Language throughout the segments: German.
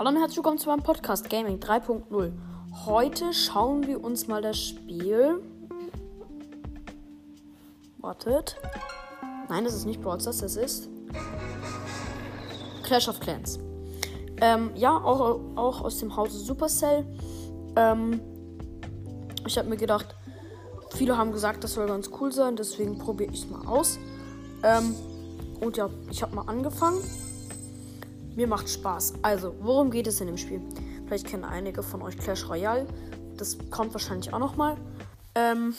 Hallo und herzlich willkommen zu meinem Podcast Gaming 3.0. Heute schauen wir uns mal das Spiel. Wartet. Nein, das ist nicht Brawl Stars, das ist Clash of Clans. Ähm, ja, auch, auch aus dem Hause Supercell. Ähm, ich habe mir gedacht, viele haben gesagt, das soll ganz cool sein, deswegen probiere ich es mal aus. Ähm, und ja, ich habe mal angefangen. Mir macht Spaß. Also, worum geht es in dem Spiel? Vielleicht kennen einige von euch Clash Royale. Das kommt wahrscheinlich auch noch mal. Ähm,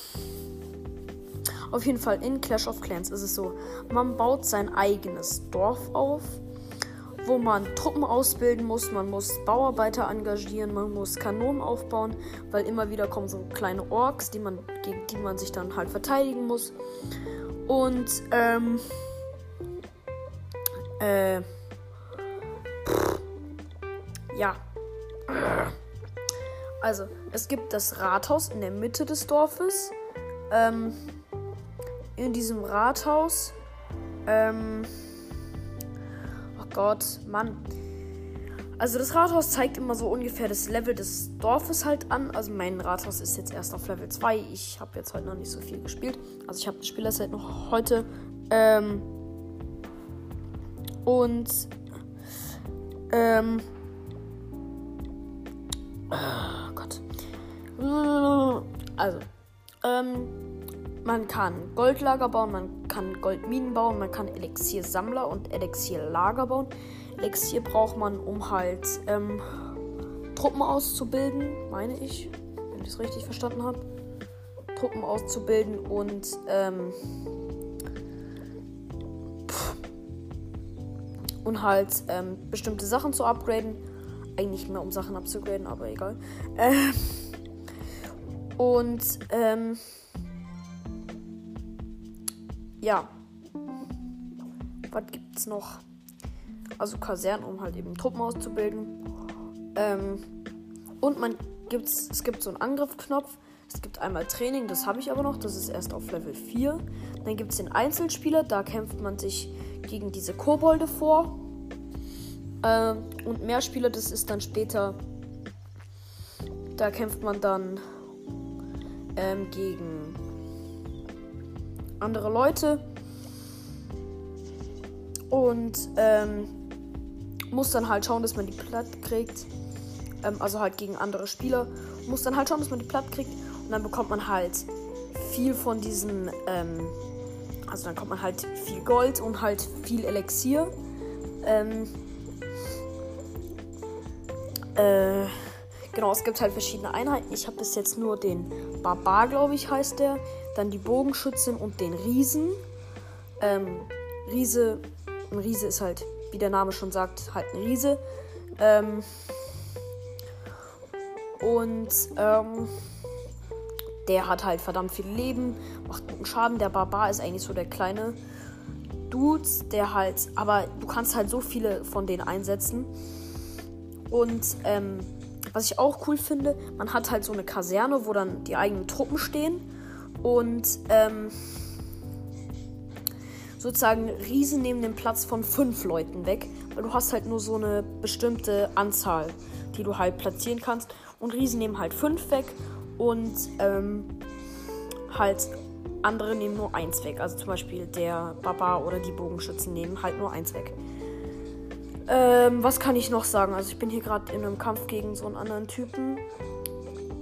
auf jeden Fall in Clash of Clans ist es so, man baut sein eigenes Dorf auf, wo man Truppen ausbilden muss, man muss Bauarbeiter engagieren, man muss Kanonen aufbauen, weil immer wieder kommen so kleine Orks, die man, gegen die man sich dann halt verteidigen muss. Und ähm, äh, ja. Also, es gibt das Rathaus in der Mitte des Dorfes. Ähm, in diesem Rathaus. Ähm, oh Gott, Mann. Also das Rathaus zeigt immer so ungefähr das Level des Dorfes halt an. Also mein Rathaus ist jetzt erst auf Level 2. Ich habe jetzt heute noch nicht so viel gespielt. Also ich habe das Spiel erst seit noch heute. Ähm, und ähm, Oh Gott. Also, ähm, man kann Goldlager bauen, man kann Goldminen bauen, man kann Elixiersammler und Elixierlager bauen. Elixier braucht man, um halt ähm, Truppen auszubilden, meine ich, wenn ich es richtig verstanden habe. Truppen auszubilden und ähm, und halt ähm, bestimmte Sachen zu upgraden eigentlich mehr um Sachen abzugraden, aber egal. Ähm, und ähm, ja. Was gibt's noch? Also Kasernen, um halt eben Truppen auszubilden. Ähm, und man gibt's, es gibt so einen Angriffsknopf. Es gibt einmal Training, das habe ich aber noch, das ist erst auf Level 4. Dann gibt es den Einzelspieler, da kämpft man sich gegen diese Kobolde vor. Äh, und mehr Spieler, das ist dann später. Da kämpft man dann ähm, gegen andere Leute. Und ähm, muss dann halt schauen, dass man die platt kriegt. Ähm, also halt gegen andere Spieler. Muss dann halt schauen, dass man die platt kriegt. Und dann bekommt man halt viel von diesen. Ähm, also dann kommt man halt viel Gold und halt viel Elixier. Ähm, äh, genau, es gibt halt verschiedene Einheiten. Ich habe bis jetzt nur den Barbar, glaube ich, heißt der. Dann die Bogenschützin und den Riesen. Ähm, Riese, ein Riese ist halt, wie der Name schon sagt, halt ein Riese. Ähm, und ähm, der hat halt verdammt viel Leben, macht guten Schaden. Der Barbar ist eigentlich so der kleine Dude, der halt, aber du kannst halt so viele von denen einsetzen. Und ähm, was ich auch cool finde, man hat halt so eine Kaserne, wo dann die eigenen Truppen stehen. Und ähm, sozusagen Riesen nehmen den Platz von fünf Leuten weg. Weil du hast halt nur so eine bestimmte Anzahl, die du halt platzieren kannst. Und Riesen nehmen halt fünf weg. Und ähm, halt andere nehmen nur eins weg. Also zum Beispiel der Barbar oder die Bogenschützen nehmen halt nur eins weg. Ähm, was kann ich noch sagen? Also ich bin hier gerade in einem Kampf gegen so einen anderen Typen.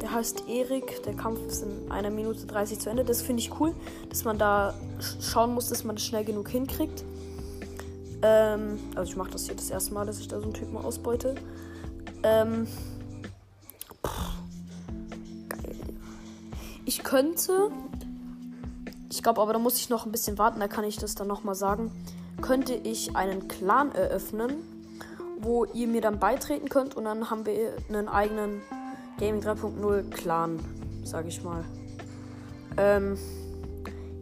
Der heißt Erik. Der Kampf ist in einer Minute 30 zu Ende. Das finde ich cool, dass man da schauen muss, dass man das schnell genug hinkriegt. Ähm, also ich mache das hier das erste Mal, dass ich da so einen Typen ausbeute. Ähm, geil. Ich könnte, ich glaube aber, da muss ich noch ein bisschen warten, da kann ich das dann nochmal sagen. Könnte ich einen Clan eröffnen wo ihr mir dann beitreten könnt und dann haben wir einen eigenen Gaming 3.0 Clan, sag ich mal. Ähm,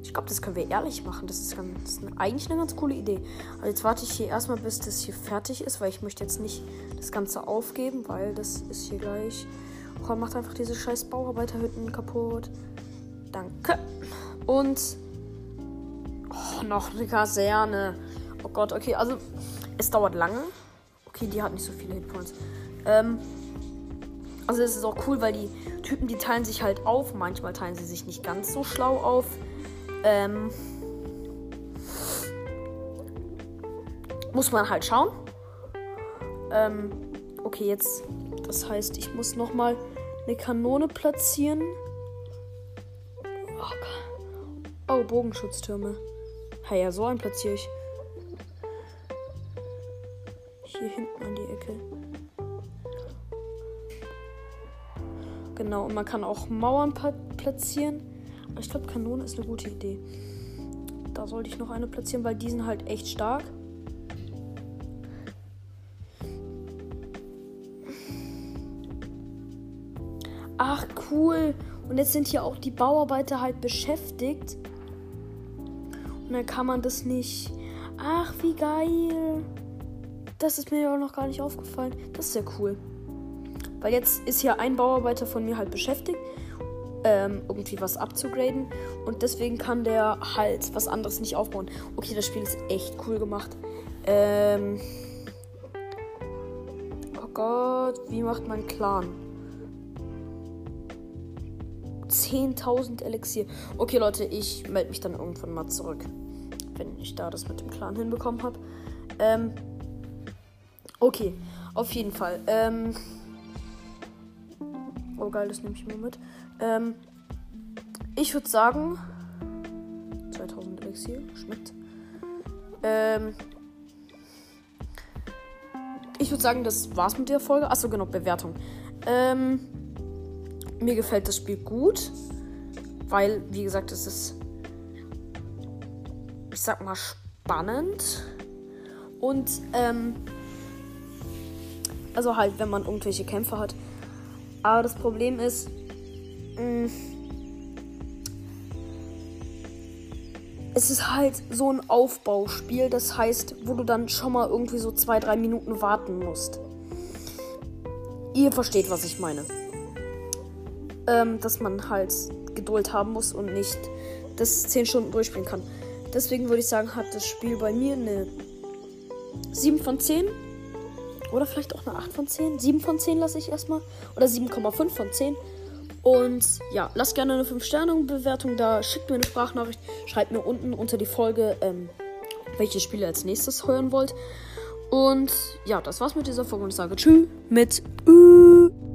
ich glaube, das können wir ehrlich machen. Das ist, ganz, das ist eigentlich eine ganz coole Idee. Aber jetzt warte ich hier erstmal, bis das hier fertig ist, weil ich möchte jetzt nicht das Ganze aufgeben, weil das ist hier gleich. Komm, macht einfach diese scheiß Bauarbeiterhütten kaputt. Danke. Und oh, noch eine Kaserne. Oh Gott, okay, also es dauert lange. Okay, die hat nicht so viele Hitpoints. Ähm, also es ist auch cool, weil die Typen, die teilen sich halt auf. Manchmal teilen sie sich nicht ganz so schlau auf. Ähm, muss man halt schauen. Ähm, okay, jetzt. Das heißt, ich muss noch mal eine Kanone platzieren. Oh, oh Bogenschutztürme. Hey, ja, so einen platziere ich. Hier hinten an die Ecke. Genau, und man kann auch Mauern platzieren. Aber ich glaube, Kanone ist eine gute Idee. Da sollte ich noch eine platzieren, weil die sind halt echt stark. Ach, cool. Und jetzt sind hier auch die Bauarbeiter halt beschäftigt. Und dann kann man das nicht. Ach, wie geil. Das ist mir ja auch noch gar nicht aufgefallen. Das ist ja cool. Weil jetzt ist hier ein Bauarbeiter von mir halt beschäftigt, ähm, irgendwie was abzugraden. Und deswegen kann der halt was anderes nicht aufbauen. Okay, das Spiel ist echt cool gemacht. Ähm. Oh Gott, wie macht man Clan? 10.000 Elixier. Okay, Leute, ich melde mich dann irgendwann mal zurück. Wenn ich da das mit dem Clan hinbekommen habe. Ähm. Okay, auf jeden Fall. Ähm. Oh geil, das nehme ich mir mit. Ähm, ich würde sagen. 2000 Elixier, schmeckt. Ähm, ich würde sagen, das war's mit der Folge. Achso, genau, Bewertung. Ähm, mir gefällt das Spiel gut, weil, wie gesagt, es ist, ich sag mal, spannend. Und, ähm, also halt, wenn man irgendwelche Kämpfe hat, aber das Problem ist, mh, mm, es ist halt so ein Aufbauspiel, das heißt, wo du dann schon mal irgendwie so zwei, drei Minuten warten musst. Ihr versteht, was ich meine. Ähm, dass man halt Geduld haben muss und nicht das 10 Stunden durchspielen kann. Deswegen würde ich sagen, hat das Spiel bei mir eine 7 von 10. Oder vielleicht auch eine 8 von 10. 7 von 10 lasse ich erstmal. Oder 7,5 von 10. Und ja, lasst gerne eine 5-Sterne-Bewertung da. Schickt mir eine Sprachnachricht. Schreibt mir unten unter die Folge, ähm, welche Spiele als nächstes hören wollt. Und ja, das war's mit dieser Folge und ich sage Tschüss mit Ü.